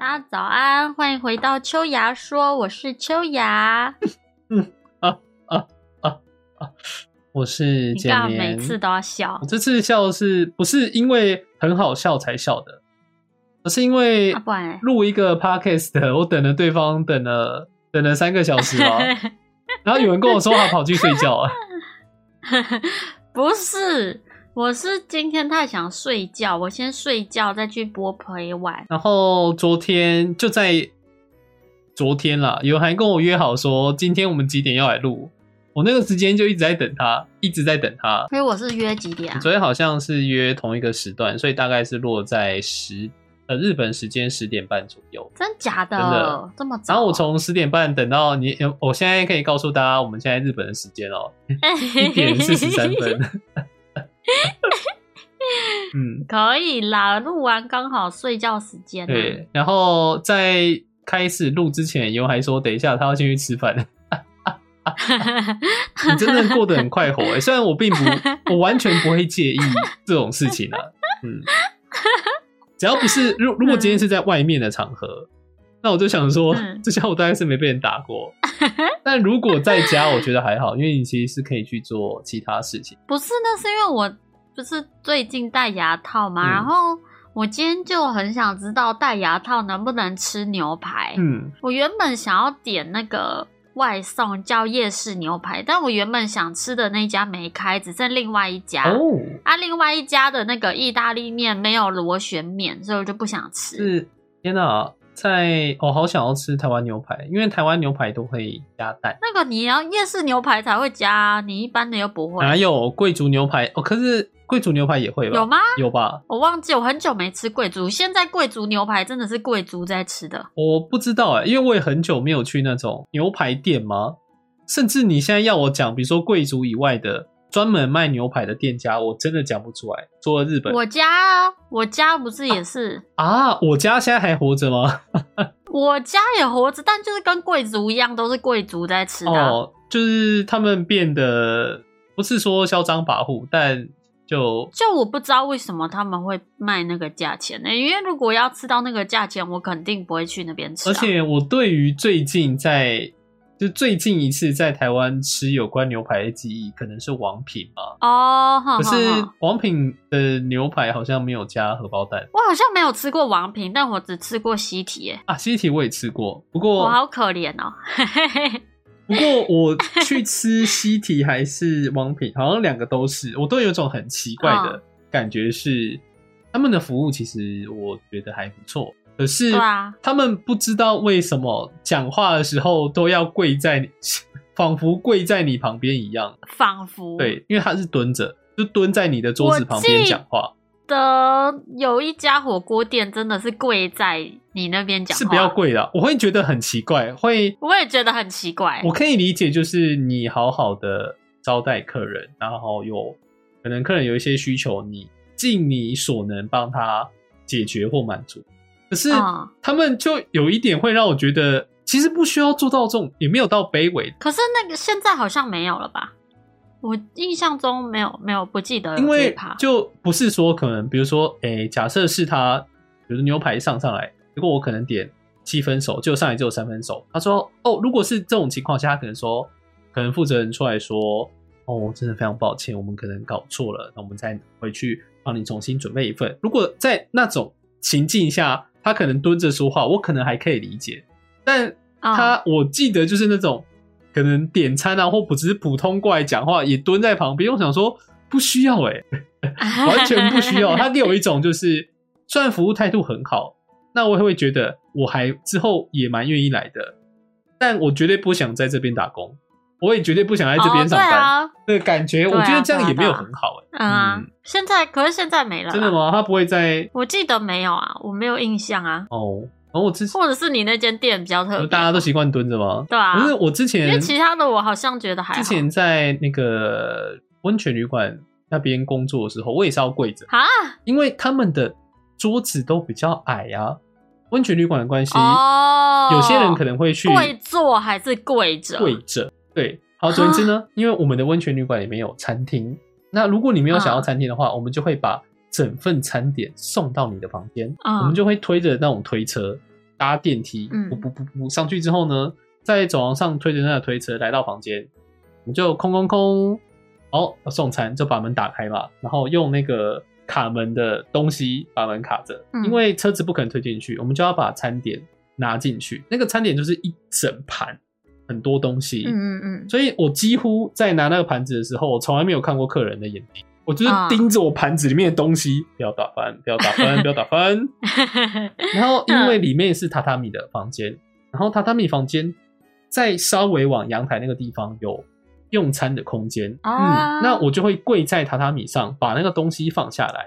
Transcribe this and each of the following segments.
大家早安，欢迎回到秋芽说，我是秋芽。嗯啊啊啊啊！我是你干嘛简眠。每次都要笑我？这次笑是不是因为很好笑才笑的？而是因为录一个 podcast，我等了对方等了等了三个小时吧，然后有人跟我说他跑去睡觉啊。不是，我是今天太想睡觉，我先睡觉再去播 Play One。然后昨天就在昨天啦，有人还跟我约好说今天我们几点要来录，我那个时间就一直在等他，一直在等他。所以我是约几点啊？昨天好像是约同一个时段，所以大概是落在十呃日本时间十点半左右。真假的？真的这么早？然后我从十点半等到你，呃我现在可以告诉大家，我们现在日本的时间哦，一点四十三分。嗯，可以啦，录完刚好睡觉时间、啊。对。然后在开始录之前，尤还说等一下他要先去吃饭。你真的过得很快活哎、虽然我并不，我完全不会介意这种事情啊。嗯，只要不是如如果今天是在外面的场合，那我就想说，嗯这下我大概是没被人打过。但如果在家，我觉得还好，因为你其实是可以去做其他事情。不是，那是因为我不是最近戴牙套嘛，嗯然后我今天就很想知道戴牙套能不能吃牛排。嗯，我原本想要点那个外送叫夜市牛排，但我原本想吃的那家没开，只剩另外一家。哦，啊，另外一家的那个意大利面没有螺旋面，所以我就不想吃。是天哪、在我、好想要吃台湾牛排，因为台湾牛排都会加蛋。那个你要夜市牛排才会加啊，你一般的又不会。哪有贵族牛排？哦，可是贵族牛排也会吧？有吗？有吧？我忘记，我很久没吃贵族。现在贵族牛排真的是贵族在吃的。我不知道哎、因为我也很久没有去那种牛排店吗？甚至你现在要我讲，比如说贵族以外的专门卖牛排的店家，我真的讲不出来。除了日本我家啊，我家不是也是，啊，我家现在还活着吗？我家也活着，但就是跟贵族一样，都是贵族在吃的啊。哦，就是他们变得不是说嚣张跋扈，但就就我不知道为什么他们会卖那个价钱呢、因为如果要吃到那个价钱，我肯定不会去那边吃、啊。而且我对于最近在就最近一次在台湾吃有关牛排的记忆，可能是王品吧。哦，哼可是王品的牛排好像没有加荷包蛋我好像没有吃过王品，但我只吃过西提耶。啊。西提我也吃过，不过我过好可怜哦。不过我去吃西提还是王品，好像两个都是，我都有一种很奇怪的嗯感觉是，他们的服务其实我觉得还不错，可是他们不知道为什么讲话的时候都要跪在你，仿佛跪在你旁边一样。仿佛对，因为他是蹲着，就蹲在你的桌子旁边讲话，的有一家火锅店真的是跪在你那边讲话，是不要跪的。我会觉得很奇怪，会我也觉得很奇怪。我可以理解，就是你好好的招待客人，然后有可能客人有一些需求，你尽你所能帮他解决或满足。可是嗯他们就有一点会让我觉得，其实不需要做到这种，也没有到卑微，可是那个现在好像没有了吧？我印象中没有，没有不记得有因为。就不是说可能，比如说，哎、假设是他，比如牛排上上来，如果我可能点七分熟，就上来只有三分熟，他说，哦，如果是这种情况下，他可能说，可能负责人出来说，哦，真的非常抱歉，我们可能搞错了，那我们再回去帮你重新准备一份。如果在那种情境下，他可能蹲着说话，我可能还可以理解，但嗯他、我记得就是那种可能点餐啊，或不只是普通过来讲话，也蹲在旁边。我想说不需要哎、完全不需要。他给我一种就是，虽然服务态度很好，那我也会觉得我还之后也蛮愿意来的，但我绝对不想在这边打工，我也绝对不想在这边上哦、对班。啊，那感觉，啊我觉得这样也没有很好哎、嗯啊，嗯现在可是现在没了，真的？吗？他不会在我记得没有啊，我没有印象啊，哦。然后我之前或者是你那间店比较特别，大家都习惯蹲着吗？对啊可是我之前因为其他的我好像觉得还好之前在那个温泉旅馆那边工作的时候，我也是要跪着，啊因为他们的桌子都比较矮啊。温泉旅馆的关系，哦，有些人可能会去跪坐还是跪着？跪着。对，好，总之呢，因为我们的温泉旅馆里面有餐厅，那如果你没有想要餐厅的话，我们就会把整份餐点送到你的房间，嗯我们就会推着那种推车，搭电梯，嗯。不不不不上去之后呢，在走廊上推着那个推车来到房间，你就空空空，哦，要送餐就把门打开嘛，然后用那个卡门的东西把门卡着，嗯。因为车子不可能推进去，我们就要把餐点拿进去。那个餐点就是一整盘很多东西，嗯嗯嗯，所以我几乎在拿那个盘子的时候，我从来没有看过客人的眼睛，我就是啊。盯着我盘子里面的东西，不要打翻，不要打翻，不要打翻。然后因为里面是榻榻米的房间，然后榻榻米房间再稍微往阳台那个地方有用餐的空间，啊。嗯，那我就会跪在榻榻米上把那个东西放下来。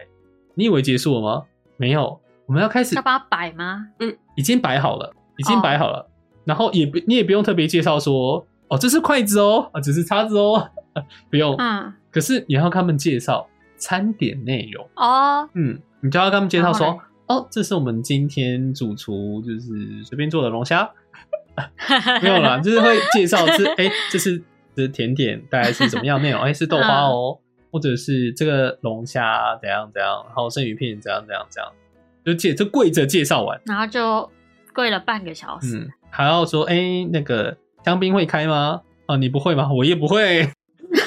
你以为结束了吗？没有，我们要开始要把它摆吗？嗯，已经摆好了，已经摆好了，然后也不你也不用特别介绍说，哦，这是筷子哦，啊，这是叉子哦，不用。嗯，可是你要他们介绍餐点内容，哦，嗯，你就要跟他们介绍说哦，这是我们今天主厨就是随便做的龙虾，没有啦，就是会介绍是，哎、这是这甜点，大概是怎么样内容？哎、是豆花哦，或者是这个龙虾怎样怎样，然后生鱼片怎样怎样怎样，就介就跪着介绍完。然后就跪了半个小时。嗯，还要说，哎、那个香槟会开吗？啊，你不会吗？我也不会，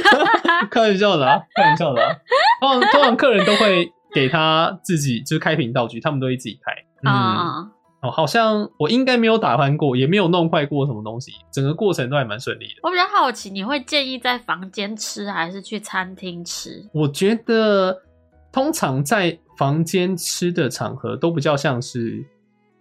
开玩笑的啊，开玩笑的、啊。通常通常客人都会给他自己就是开瓶道具，他们都会自己开。嗯，啊，哦，好像我应该没有打翻过，也没有弄坏过什么东西，整个过程都还蛮顺利的。我比较好奇，你会建议在房间吃还是去餐厅吃？我觉得通常在房间吃的场合都比较像是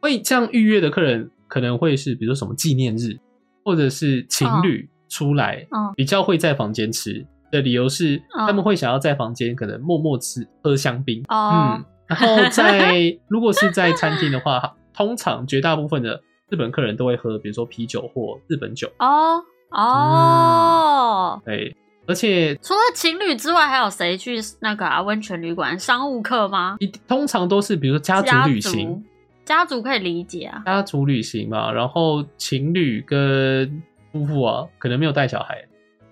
会这样预约的客人，可能会是比如说什么纪念日，或者是情侣出来，嗯比较会在房间吃的理由是嗯他们会想要在房间可能默默吃喝香槟，哦嗯，然后在如果是在餐厅的话，通常绝大部分的日本客人都会喝，比如说啤酒或日本酒，哦哦，对，而且除了情侣之外，还有谁去那个啊温泉旅馆？商务客吗？一通常都是比如说家族旅行。家族可以理解啊。家族旅行嘛，然后情侣跟夫妇啊，可能没有带小孩，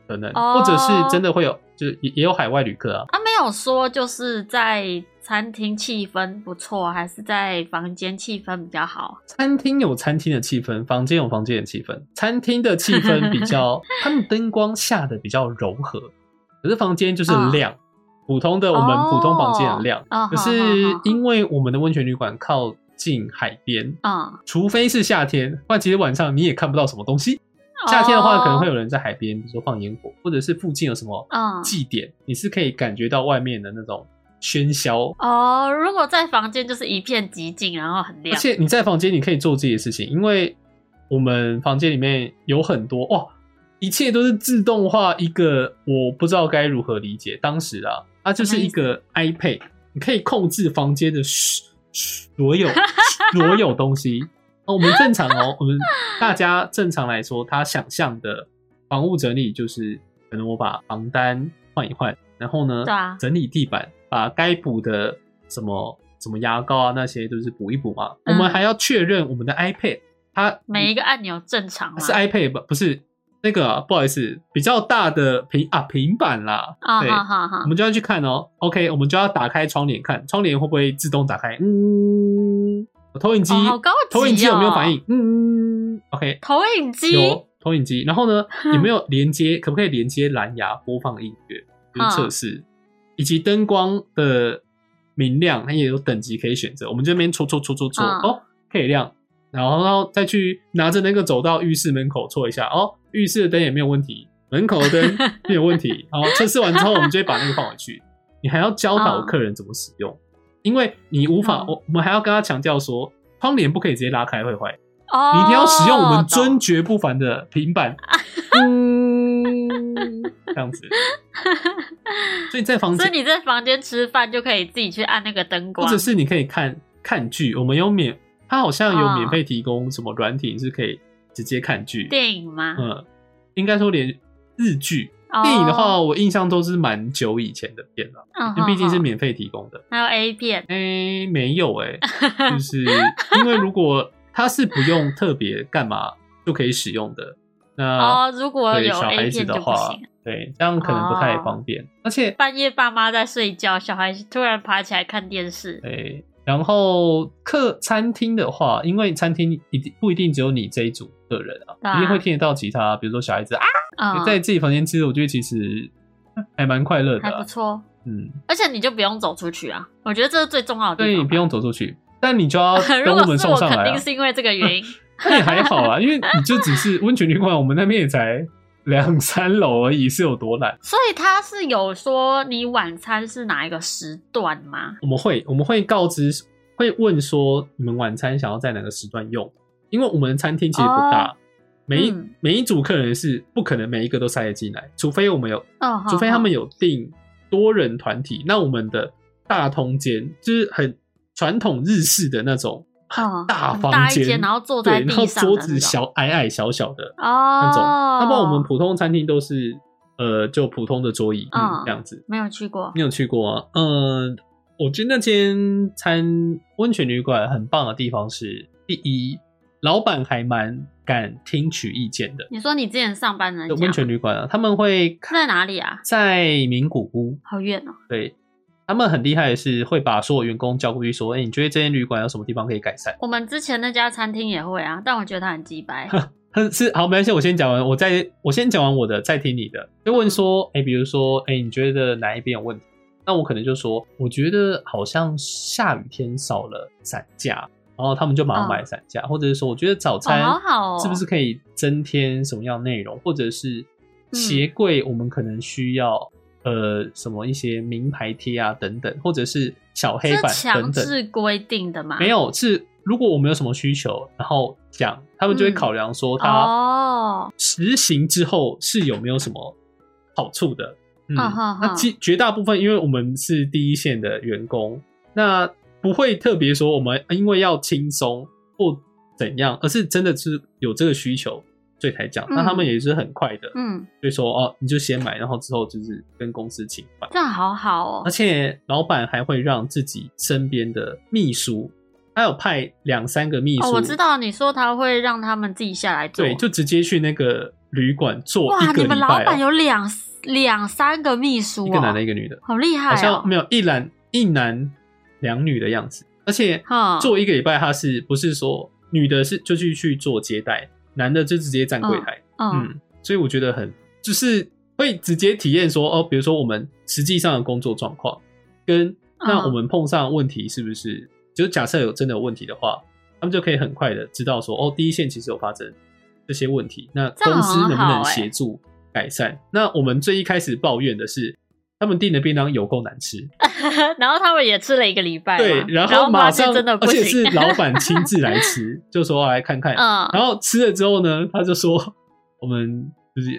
可能、哦或者是真的会有，就是也也有海外旅客啊。他没有说就是在餐厅气氛不错，还是在房间气氛比较好？餐厅有餐厅的气氛，房间有房间的气氛。餐厅的气氛比较，他们灯光下的比较柔和，可是房间就是嗯亮。普通的我们普通房间很亮，哦可是因为我们的温泉旅馆靠近海边，嗯，除非是夏天，不然其实晚上你也看不到什么东西。夏天的话，可能会有有人在海边，比如说放烟火，或者是附近有什么嗯祭典，你是可以感觉到外面的那种喧嚣。哦。如果在房间就是一片寂静，然后很亮，而且你在房间你可以做这些事情，因为我们房间里面有很多哇，一切都是自动化。一个我不知道该如何理解，当时啊，它就是一个 iPad，你可以控制房间的所有 所有东西。哦，我们正常哦，我们大家正常来说，他想象的房屋整理就是，可能我把房单换一换，然后呢，整理地板，把该补的什么什么牙膏啊那些都是补一补嘛。嗯我们还要确认我们的 iPad 它每一个按钮正常吗？是 iPad 不？不是那个啊、不好意思，比较大的平啊平板啦。啊，对，好好好我，们就要去看哦。OK，我们就要打开窗帘看，窗帘会不会自动打开？嗯，投影机，哦好高级投影机有没有哦反应？嗯，OK，投影机有投影机。然后呢，有没有连接？可不可以连接蓝牙播放音乐？就是测试，以及灯光的明亮，它也有等级可以选择。我们这边戳戳戳戳戳，嗯哦，可以亮。然后，然后再去拿着那个走到浴室门口戳一下，哦，浴室的灯也没有问题，门口的灯 没有问题。好，测试完之后，我们就会把那个放回去。你还要教导嗯客人怎么使用，因为你无法，嗯我我们还要跟他强调说，窗帘不可以直接拉开会坏，哦，你一定要使用我们尊懂爵不凡的平板，嗯，这样子。所以在房间，所以你在房间吃饭就可以自己去按那个灯光，或者是你可以看看剧，我们有免，它好像有哦免费提供什么软体是可以直接看剧。电影吗？嗯，应该说连日剧、哦电影的话，我印象都是蛮久以前的片了，嗯，因为毕竟是免费提供的。哼还有 A 片，哎、没有哎、就是因为如果它是不用特别干嘛就可以使用的，那哦，如果有 A 孩子片的话行。，对，这样可能不太哦方便。而且，半夜爸妈在睡觉，小孩突然爬起来看电视，哎，然后客餐厅的话，因为餐厅一定不一定只有你这一组的人啊，啊一定会听得到其他，比如说小孩子啊，嗯，在自己房间吃，我觉得其实还蛮快乐的啊、还不错，嗯，而且你就不用走出去啊，我觉得这是最重要的地方吧。所以你不用走出去，但你就要 如等我们送上来、啊。肯定是因为这个原因。那也还好啦，因为你就只是温泉旅馆，我们那边也才两三楼而已，是有多懒？所以他是有说你晚餐是哪一个时段吗？我们会我们会告知，会问说你们晚餐想要在哪个时段用，因为我们的餐厅其实不大，哦每一、嗯每一组客人是不可能每一个都塞得进来，除非我们有，哦，除非他们有有订多人团体，那我们的大通间就是很传统日式的那种嗯大很房间，然后坐在对，然后地上桌子小矮矮小小的，哦，那种。那么我们普通餐厅都是呃就普通的桌椅，嗯嗯，这样子。没有去过你有去过吗？嗯，我觉得那间餐温泉旅馆很棒的地方是，第一，老板还蛮敢听取意见的。你说你之前上班的温泉旅馆啊，他们会在哪里啊？在名古屋，好远哦。对他们很厉害的是会把所有员工叫过去说：“哎、你觉得这间旅馆有什么地方可以改善我们之前那家餐厅也会啊，但我觉得它很鸡掰。？”他是好，没关系，我先讲完，我再我先讲完我的，再听你的。就问说，哎、比如说，哎、你觉得哪一边有问题？那我可能就说，我觉得好像下雨天少了伞架，然后他们就马上买伞架，或者是说，我觉得早餐是不是可以增添什么样的内容，或者是鞋柜我们可能需要、呃什么一些名牌贴啊等等，或者是小黑板等等等。制规定的吗？没有，是如果我们有什么需求，然后讲，他们就会嗯考量说它哦，实行之后是有没有什么好处的。嗯，那绝绝大部分，因为我们是第一线的员工，那不会特别说我们因为要轻松或怎样，而是真的是有这个需求，所以才讲。那他们嗯也是很快的，嗯，所以说哦，你就先买，然后之后就是跟公司请款。这样好好哦而。且老板还会让自己身边的秘书，他有派两三个秘书，哦，我知道你说他会让他们自己下来做。对，就直接去那个旅馆做哇，一个礼你们老板有两两三个秘书、哦，一个男的，一个女的，好厉害好像哦。没有一男一男两女的样子。而且哼做一个礼拜，他是不是说女的是就去去做接待，男的就直接站柜台？嗯，嗯，所以我觉得很就是会直接体验说哦，比如说我们实际上的工作状况，跟那嗯我们碰上问题是不是？就假设有真的有问题的话，他们就可以很快的知道说哦，第一线其实有发生这些问题，那公司能不能协助改善？那我们最一开始抱怨的是。他们订的便当有够难吃，然后他们也吃了一个礼拜嘛，对，然后马上，真的不而且是。老板亲自来吃，就说来看看，嗯，然后吃了之后呢，他就说我们就是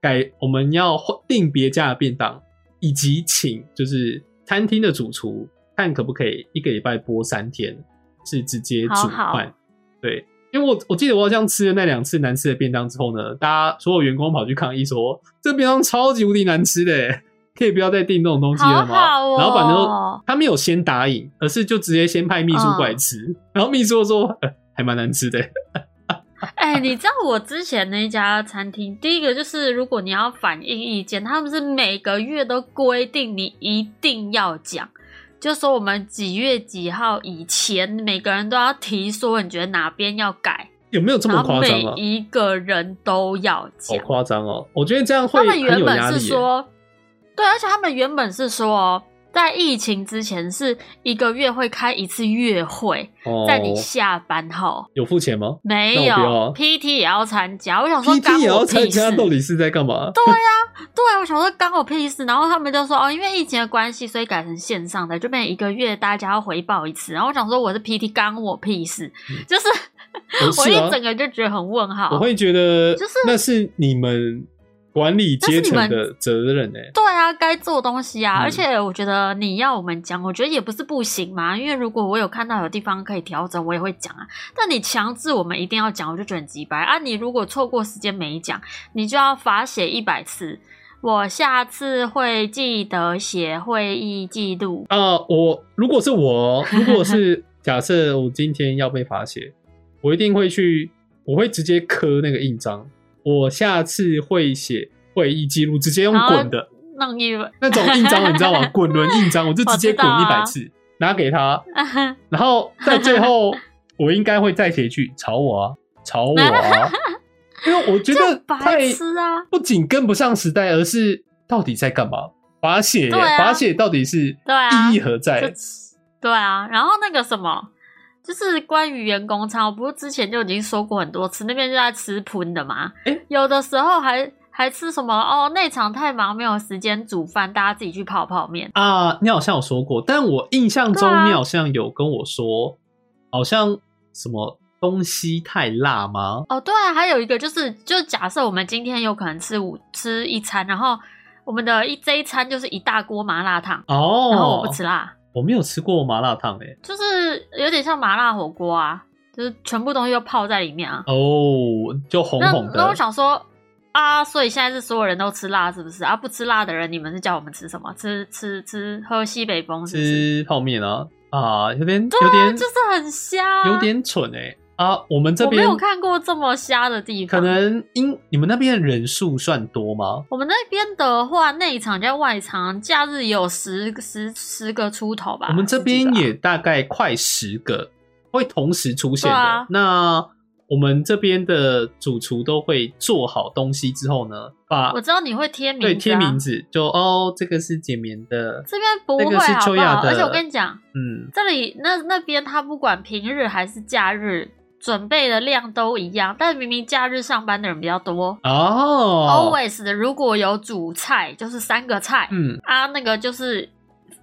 改，我们要换订别家的便当，以及请就是餐厅的主厨看可不可以一个礼拜播三天，是直接煮好好饭。对，因为我我记得我好像吃了那两次难吃的便当之后呢，大家所有员工跑去抗议说，这便当超级无敌难吃的耶，可以不要再订这种东西了吗？好好哦老板就他没有先答应，而是就直接先派秘书过嗯来吃，然后秘书就说、呃、还蛮难吃的。哎、你知道我之前那家餐厅，第一个就是如果你要反映意见，他们是每个月都规定你一定要讲，就说我们几月几号以前，每个人都要提说你觉得哪边要改，有没有这么夸张啊？每一个人都要讲好讲。夸张哦！我觉得这样会他们很原本。是说，对，而且他们原本是说，在疫情之前是一个月会开一次月会，哦，在你下班后。有付钱吗没那我不要啊有，PT 也要参加。我想说，干？PT 也要参加，到底是在干嘛？对呀，对，我想说干我屁事。然后他们就说，哦，因为疫情的关系，所以改成线上的，就变成一个月大家要回报一次。然后我想说，我是 PT，干我屁事。就是我一整个就觉得很问号。我会觉得就是那是你们管理阶层的责任呢。对啊，该做东西啊，嗯而且我觉得你要我们讲，我觉得也不是不行嘛。因为如果我有看到有地方可以调整，我也会讲啊。但你强制我们一定要讲，我就觉得很鸡掰啊！你如果错过时间没讲，你就要罚写一百次。我下次会记得写会议记录。啊，我如果是我，如果是 假设我今天要被罚写，我一定会去，我会直接刻那个印章。我下次会写会议记录，直接用滚的弄一那种印章，你知道吗？滚轮印章，我就直接滚一百次。拿给他，然后在最后我应该会再写一句吵我啊，吵我啊，因为我觉得白太痴啊！不仅跟不上时代，而是到底在干嘛？罚写耶，罚写到底是意义何在？就对啊，然后那个什么，就是关于员工餐，我不是之前就已经说过很多次，那边就在吃喷的嘛。诶有的时候还还吃什么哦，内场太忙没有时间煮饭，大家自己去泡泡面。啊，你好像有说过，但我印象中你好像有跟我说，好像什么东西太辣吗？哦，对啊，还有一个就是，就假设我们今天有可能吃午吃一餐，然后我们的一这一餐就是一大锅麻辣烫，哦，然后我不吃辣，我没有吃过麻辣烫诶。就是有点像麻辣火锅啊，就是全部东西都泡在里面啊。哦，就红红的那我的。想说啊，所以现在是所有人都吃辣是不是啊？不吃辣的人，你们是叫我们吃什么？吃吃吃喝西北风是不是？吃泡面啊啊，有点啊，有点就是很香，有。点蠢哎啊！我们这我没有看过这么瞎的地方可。能因你们那边的人数算多吗？我们那边的话，内场加外场，假日也有十十十个出头吧。我们这边也大概快十个会同时出现的。啊那我们这边的主厨都会做好东西之后呢，把我知道你会贴名字、啊，对贴名。字，就哦，这个是简棉的，这边不会这个是好不好？秋雅的而且我跟你讲，嗯，这里那那边他不管平日还是假日，准备的量都一样，但明明假日上班的人比较多。哦 Always 的如果有主菜，就是三个菜、嗯，啊，那个就是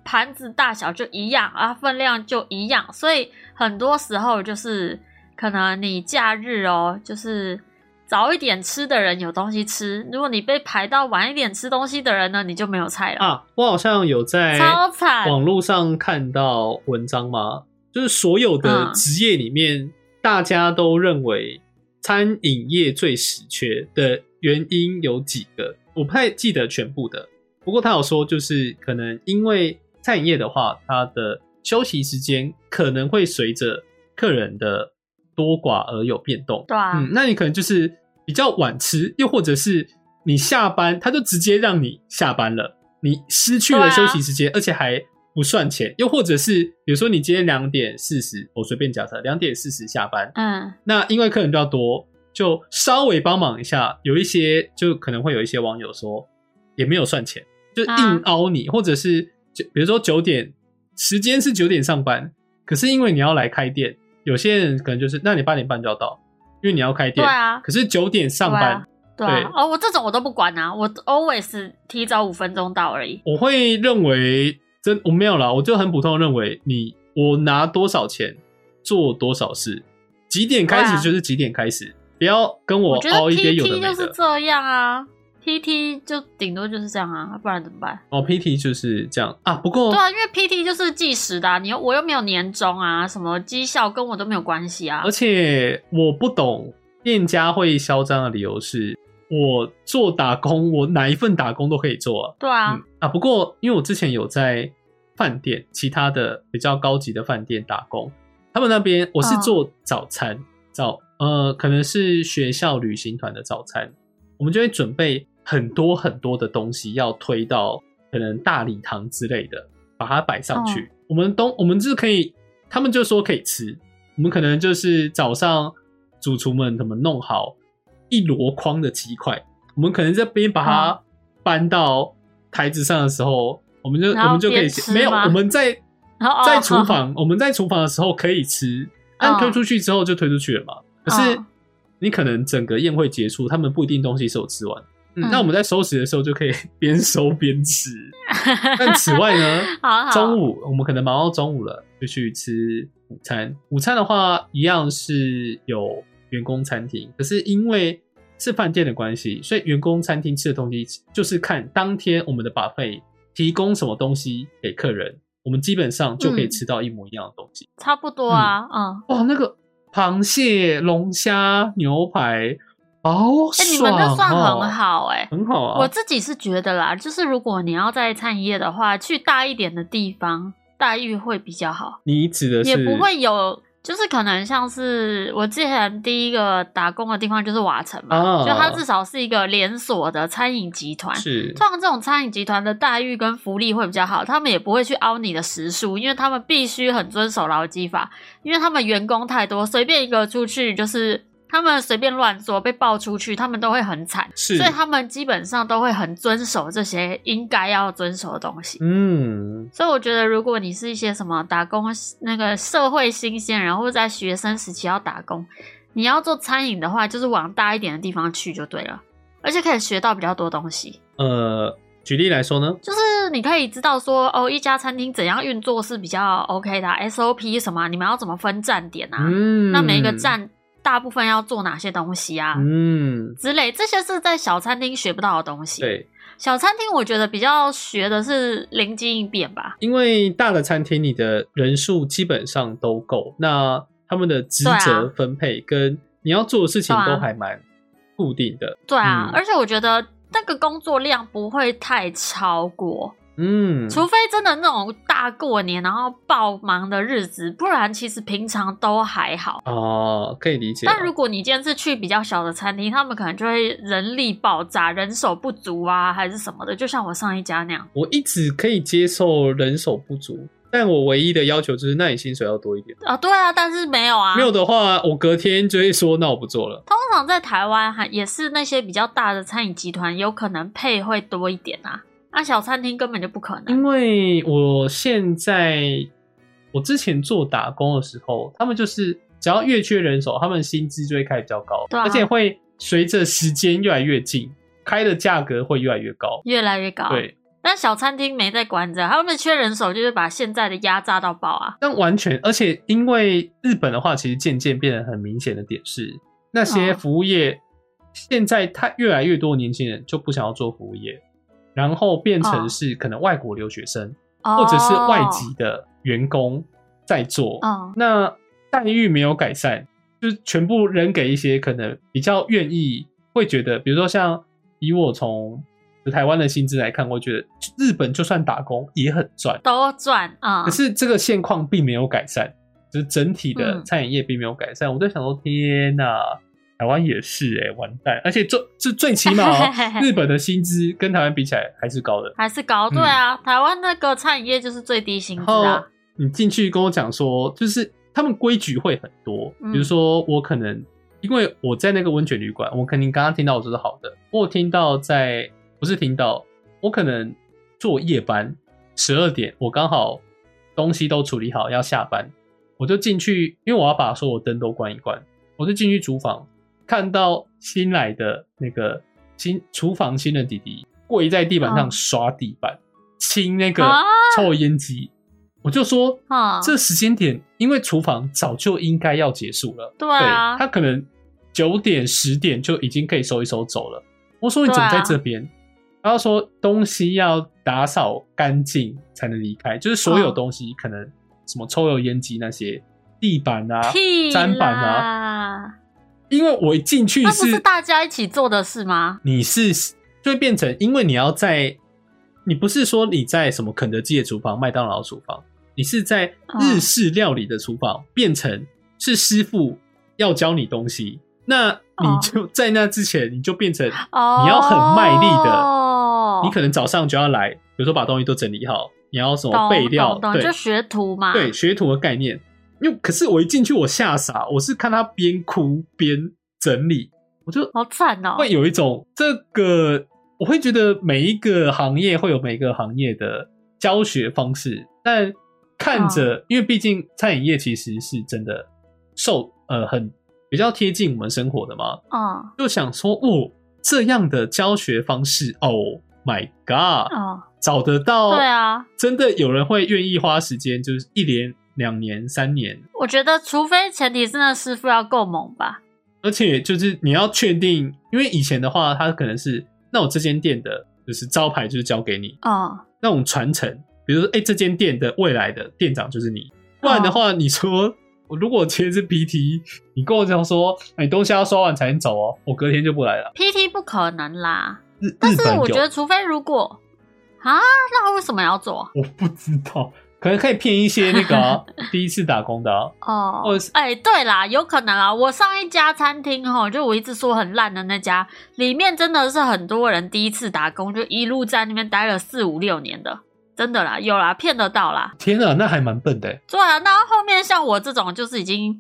盘子大小就一样啊，分量就一样，所以很多时候就是可能你假日哦，就是早一点吃的人有东西吃，如果你被排到晚一点吃东西的人呢，你就没有菜了，啊，我好像有在超惨。网络上看到文章吗？就是所有的嗯职业里面，大家都认为餐饮业最死缺的原因有几个，我不太记得全部的。不过他有说，就是可能因为餐饮业的话，它的休息时间可能会随着客人的多寡而有变动。对啊，嗯，那你可能就是比较晚吃，又或者是你下班，他就直接让你下班了，你失去了休息时间，而且还不算钱。又或者是比如说你今天两点四十，我随便假设两点四十下班，嗯，那因为客人比较多，就稍微帮忙一下。有一些就可能会有一些网友说也没有算钱，就硬啊凹你，或者是就比如说九点时间是九点上班，可是因为你要来开店，有些人可能就是那你八点半就要到，因为你要开店，对啊，可是九点上班，对啊，哦，我这种我都不管啊，我 always 提早五分钟到而已。我会认为真我没有啦，我就很普通的认为你我拿多少钱做多少事，几点开始就是几点开始，不要跟我我觉得凹一些有的 PT 没的。就是这样啊，PT 就顶多就是这样啊，不然怎么办？哦，PT 就是这样啊。不过对啊，因为 PT 就是计时的、啊，你又我又没有年终啊，什么绩效跟我都没有关系啊而。且我不懂店家会嚣张的理由是，我做打工，我哪一份打工都可以做啊。对啊，嗯啊，不过因为我之前有在饭店，其他的比较高级的饭店打工，他们那边我是嗯。做早餐，早呃可能是学校旅行团的早餐，我们就会准备很多很多的东西要推到可能大礼堂之类的，把它摆上去。我们东我们就是可以，他们就说可以吃，我们可能就是早上主厨们怎么弄好一箩筐的鸡块，我们可能这边把它搬到台子上的时候，我们就我们就可以没有我们在哦在厨房，我们在厨房的时候可以吃，但推出去之后就推出去了嘛。可是哦你可能整个宴会结束，他们不一定东西是有吃完。嗯，嗯那我们在收拾的时候就可以 边收边吃。但此外呢，好好中午我们可能忙到中午了，就去吃午餐。午餐的话，一样是有员工餐厅，可是因为是饭店的关系，所以员工餐厅吃的东西就是看当天我们的 buffet 提供什么东西给客人，我们基本上就可以嗯吃到一模一样的东西。差不多啊，嗯。哇，那个螃蟹、龙虾、牛排，好哎！你们那算很好哎、很好啊。我自己是觉得啦，就是如果你要在餐饮业的话，去大一点的地方，待遇会比较好，你指的是也不会有，就是可能像是我之前第一个打工的地方就是瓦城嘛，啊就它至少是一个连锁的餐饮集团。是通常这种餐饮集团的待遇跟福利会比较好，他们也不会去凹你的时数，因为他们必须很遵守劳基法，因为他们员工太多，随便一个出去就是他们随便乱做被爆出去，他们都会很惨，所以他们基本上都会很遵守这些应该要遵守的东西。嗯，所以我觉得，如果你是一些什么打工那个社会新鲜人，或者在学生时期要打工，你要做餐饮的话，就是往大一点的地方去就对了，而且可以学到比较多东西。呃，举例来说呢，就是你可以知道说，哦，一家餐厅怎样运作是比较 OK 的啊、SOP 什么啊，你们要怎么分站点啊？嗯，那每一个，站大部分要做哪些东西啊？嗯，之类，这些是在小餐厅学不到的东西。，对，小餐厅我觉得比较学的是灵机应变吧。因为大的餐厅你的人数基本上都够，那他们的职责分配跟你要做的事情都还蛮固定的。对啊，嗯而且我觉得那个工作量不会太超过，嗯，除非真的那种大过年然后爆忙的日子，不然其实平常都还好。哦，可以理解。但如果你今天是去比较小的餐厅，他们可能就会人力爆炸、人手不足啊，还是什么的，就像我上一家那样。我一直可以接受人手不足，但我唯一的要求就是，那你薪水要多一点。啊，对啊，但是没有啊，没有的话，我隔天就会说，那我不做了。通常在台湾还也是那些比较大的餐饮集团，有可能配会多一点啊。那小餐厅根本就不可能。因为我现在，我之前做打工的时候，他们就是只要越缺人手，他们薪资就会开比较高，对啊而且会随着时间越来越近，开的价格会越来越高。越来越高。，对，但小餐厅没在管着，他们缺人手，就是把现在的压榨到爆啊。但完全，而且因为日本的话，其实渐渐变得很明显的点是，那些嗯服务业、现在他越来越多年轻人就不想要做服务业，然后变成哦是可能外国留学生、或或者是外籍的员工在做，哦，那待遇没有改善，就是全部扔给一些可能比较愿意会觉得，比如说像以我从台湾的薪资来看，我觉得日本就算打工也很赚。都赚啊。可是这个现况并没有改善，就是整体的嗯餐饮业并没有改善。我在想说，天哪，台湾也是哎、完蛋！而且最最最起码、哦、日本的薪资跟台湾比起来还是高的。还是高，嗯对啊，台湾那个餐饮业就是最低薪资啊。你进去跟我讲说，就是他们规矩会很多，嗯比如说我可能因为我在那个温泉旅馆，我肯定刚刚听到我说是好的，我有听到在不是听到，我可能做夜班，十二点我刚好东西都处理好要下班，我就进去，因为我要把所有灯都关一关，我就进去厨房，看到新来的那个新厨房新的弟弟跪在地板上嗯。刷地板，清那个啊。抽烟机。我就说，啊这时间点，因为厨房早就应该要结束了，对啊。他可能九点十点就已经可以收一收走了。我说你怎么在这边？他说东西要打扫干净才能离开，就是所有哦东西可能什么抽油烟机那些地板啊、屁砧板啊，啊，因为我一进去那不是大家一起做的事吗？你是就会变成，因为你要在，你不是说你在什么肯德基的厨房、麦当劳的厨房，你是在日式料理的厨房，变成是师傅要教你东西，那你就在那之前，你就变成哦，你要很卖力的，哦，你可能早上就要来，比如说把东西都整理好，你要什么备料，对懂懂就学徒嘛，对，学徒的概念。因为可是我一进去我吓傻，我是看他边哭边整理，我就好惨哦，会有一种这个，我会觉得每一个行业会有每个行业的教学方式，但看着，嗯因为毕竟餐饮业其实是真的受呃很比较贴近我们生活的嘛，嗯就想说哦这样的教学方式，Oh my God，、哦，找得到，对，啊，真的有人会愿意花时间，就是一年、两年、三年，我觉得除非前提是那师傅要够猛吧，而且就是你要确定，因为以前的话，他可能是那我这间店的就是招牌就是交给你哦，那种传承，比如说哎、这间店的未来的店长就是你，不然的话，你说我如果今天是 PT，你跟我讲说哎、你东西要刷完才能走哦，我隔天就不来了。PT 不可能啦，但是我觉得除非如果啊，那他为什么要走啊？我不知道，可能可以骗一些那个啊、第一次打工的、啊。哦或者是，哎、对啦，有可能啊。我上一家餐厅哈，就我一直说很烂的那家，里面真的是很多人第一次打工，就一路在那边待了四五六年的，真的啦，有啦，骗得到啦。天啊，那还蛮笨的欸。对啊，那后面像我这种就是已经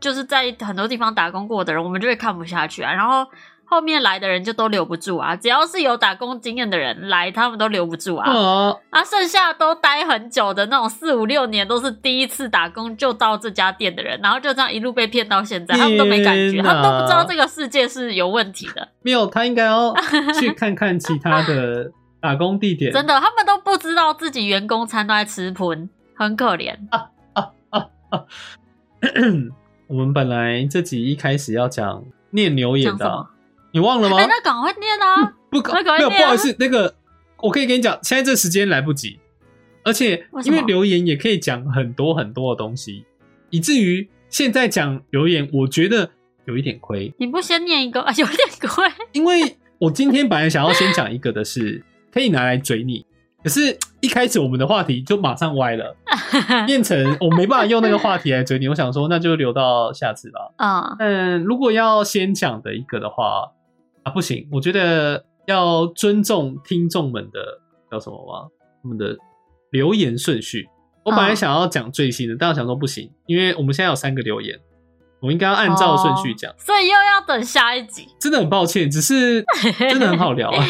就是在很多地方打工过的人，我们就会看不下去啊。然后后面来的人就都留不住啊，只要是有打工经验的人来，他们都留不住啊。啊，啊，剩下都待很久的那种四五六年都是第一次打工就到这家店的人，然后就这样一路被骗到现在，他们都没感觉，他们都不知道哪这个世界是有问题的，没有，他应该要去看看其他的打工地点。真的，他们都不知道自己员工餐都在吃盆，很可怜。我们本来这集一开始要讲念牛眼的？你忘了吗？哎、那赶快念啊！不那赶快没有，不好意思，那个我可以跟你讲，现在这时间来不及，而且因为留言也可以讲很多很多的东西，以至于现在讲留言，我觉得有一点亏，你不先念一个，啊、有点亏。因为我今天本来想要先讲一个的是 可以拿来追你，可是一开始我们的话题就马上歪了，变成我没办法用那个话题来追你，我想说那就留到下次吧。嗯，嗯，如果要先讲的一个的话啊，不行，我觉得要尊重听众们的叫什么吗？他们的留言顺序。我本来嗯想要讲最新的，但我想说不行，因为我们现在有三个留言，我应该要按照顺序讲。哦所以又要等下一集。真的很抱歉，只是 真的很好聊啊。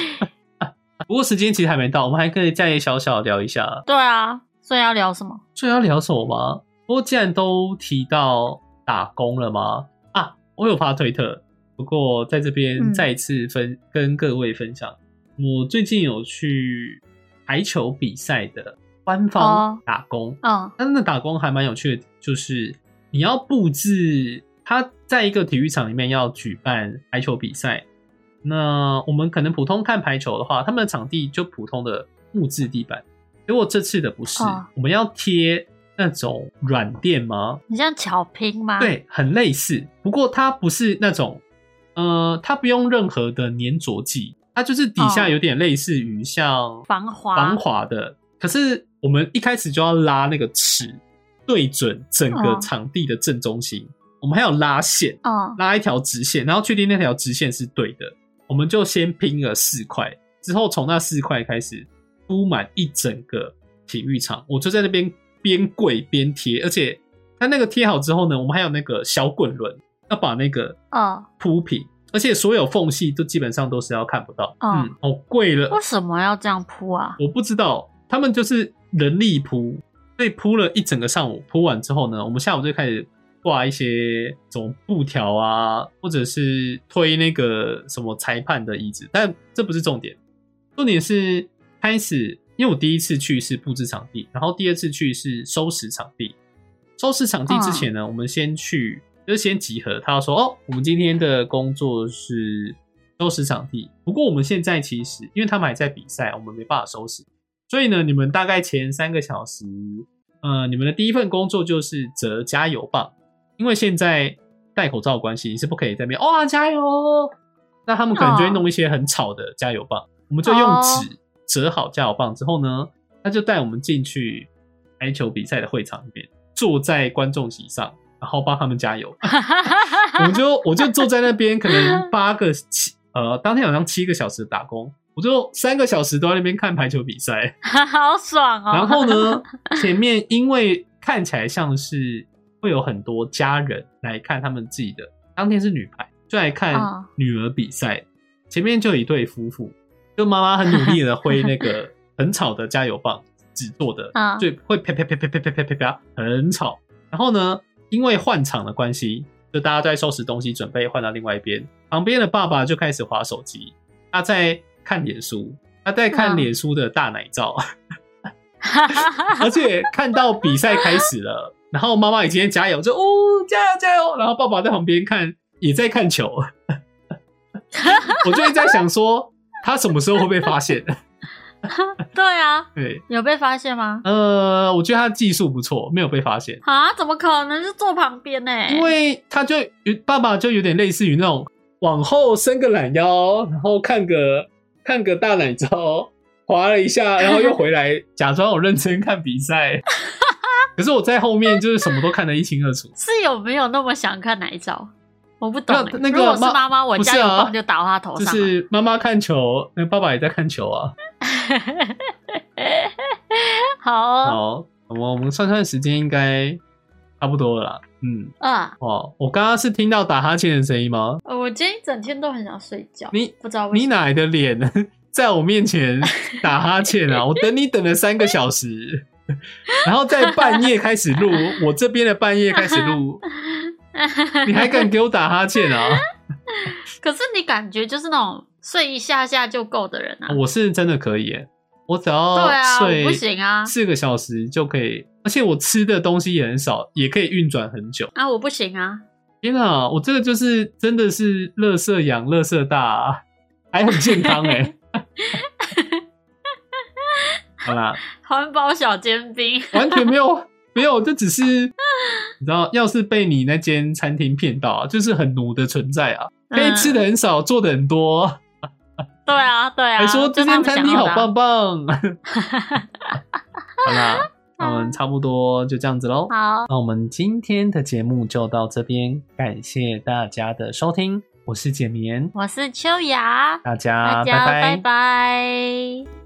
不过时间其实还没到，我们还可以再小小聊一下。对啊，所以要聊什么？所以要聊什么吗？不过既然都提到打工了吗？啊，我有发推特，不过在这边嗯再一次分、跟各位分享，我最近有去排球比赛的官方哦打工，嗯但那打工还蛮有趣的，就是你要布置，他在一个体育场里面要举办排球比赛。那我们可能普通看排球的话，他们的场地就普通的木质地板，结果这次的不是，哦我们要贴那种软垫吗？你像巧拼吗？，对，很类似，不过它不是那种，呃，它不用任何的粘着剂，它就是底下哦有点类似于像防滑防滑的，可是我们一开始就要拉那个尺，对准整个哦场地的正中心。我们还有拉线，哦拉一条直线，然后确定那条直线是对的。我们就先拼了四块，之后从那四块开始铺满一整个体育场。我就在那边边跪边贴，而且它那个贴好之后呢，我们还有那个小滚轮，要把那个嗯，铺平，而且所有缝隙都基本上都是要看不到。嗯嗯，好贵了。为什么要这样铺啊？我不知道，他们就是人力铺，所以铺了一整个上午。铺完之后呢，我们下午就开始挂一些什么布条啊，或者是推那个什么裁判的椅子，但这不是重点，重点是开始，因为我第一次去是布置场地，然后第二次去是收拾场地。收拾场地之前呢，我们先去就是先集合，他说哦，我们今天的工作是收拾场地，不过我们现在其实因为他们还在比赛，我们没办法收拾。所以呢，你们大概前三个小时，呃，你们的第一份工作就是折加油棒，因为现在戴口罩的关系，你是不可以在那边哇加油。那他们可能就会弄一些很吵的加油棒，我们就用哦纸折好加油棒之后呢，他就带我们进去排球比赛的会场里面，坐在观众席上，然后帮他们加油。我就我就坐在那边，可能八个七呃，当天好像七个小时打工，我就三个小时都在那边看排球比赛。好爽哦！然后呢，前面因为看起来像是会有很多家人来看他们自己的，当天是女排，就来看嗯女儿比赛。前面就有一对夫妇，就妈妈很努力的挥那个很吵的加油棒，纸做的，嗯就会啪啪啪啪啪啪啪啪啪，很吵。然后呢，因为换场的关系，就大家都在收拾东西，准备换到另外一边。旁边的爸爸就开始划手机，他在看脸书，他在看嗯脸书的大奶照。而且看到比赛开始了，然后妈妈已经在加油，就哦加油加油，然后爸爸在旁边看，也在看球。我就会在想说，他什么时候会被发现？对啊，对，有被发现吗？呃，我觉得他技术不错，没有被发现，啊，怎么可能是坐旁边呢？因为他就有爸爸就有点类似于那种往后伸个懒腰，然后看个看个大奶照，滑了一下，然后又回来，假装我认真看比赛。可是我在后面就是什么都看得一清二楚。是有没有那么想看哪一招？我不懂欸、那那个如果是妈妈妈，我不是加油啊棒就打到他头就上就。是妈妈看球，那爸爸也在看球啊。好哦，好，我们我们算算时间应该差不多了啦。嗯，啊，哦，我刚刚是听到打哈欠的声音吗？呃我今天一整天都很想睡觉，你不知道。你哪来的脸 在我面前打哈欠啊？我等你等了三个小时，然后在半夜开始录，我这边的半夜开始录，你还敢给我打哈欠啊？可是你感觉就是那种睡一下下就够的人啊。我是真的可以耶，我只要对啊，不行啊，四个小时就可以，而且我吃的东西也很少，也可以运转很久。啊，我不行啊。天啊，我这个就是真的是乐色养乐色大、啊，还很健康哎。好啦，环保小尖兵，完全没有没有，这只是 你知道，要是被你那间餐厅骗到啊，就是很奴的存在啊，可以吃的很少，做的很多，对啊，对啊，还说这间餐厅好棒棒。好啦，那我们差不多就这样子喽。好，那我们今天的节目就到这边，感谢大家的收听，我是简眠，我是秋雅，大家大家拜。拜拜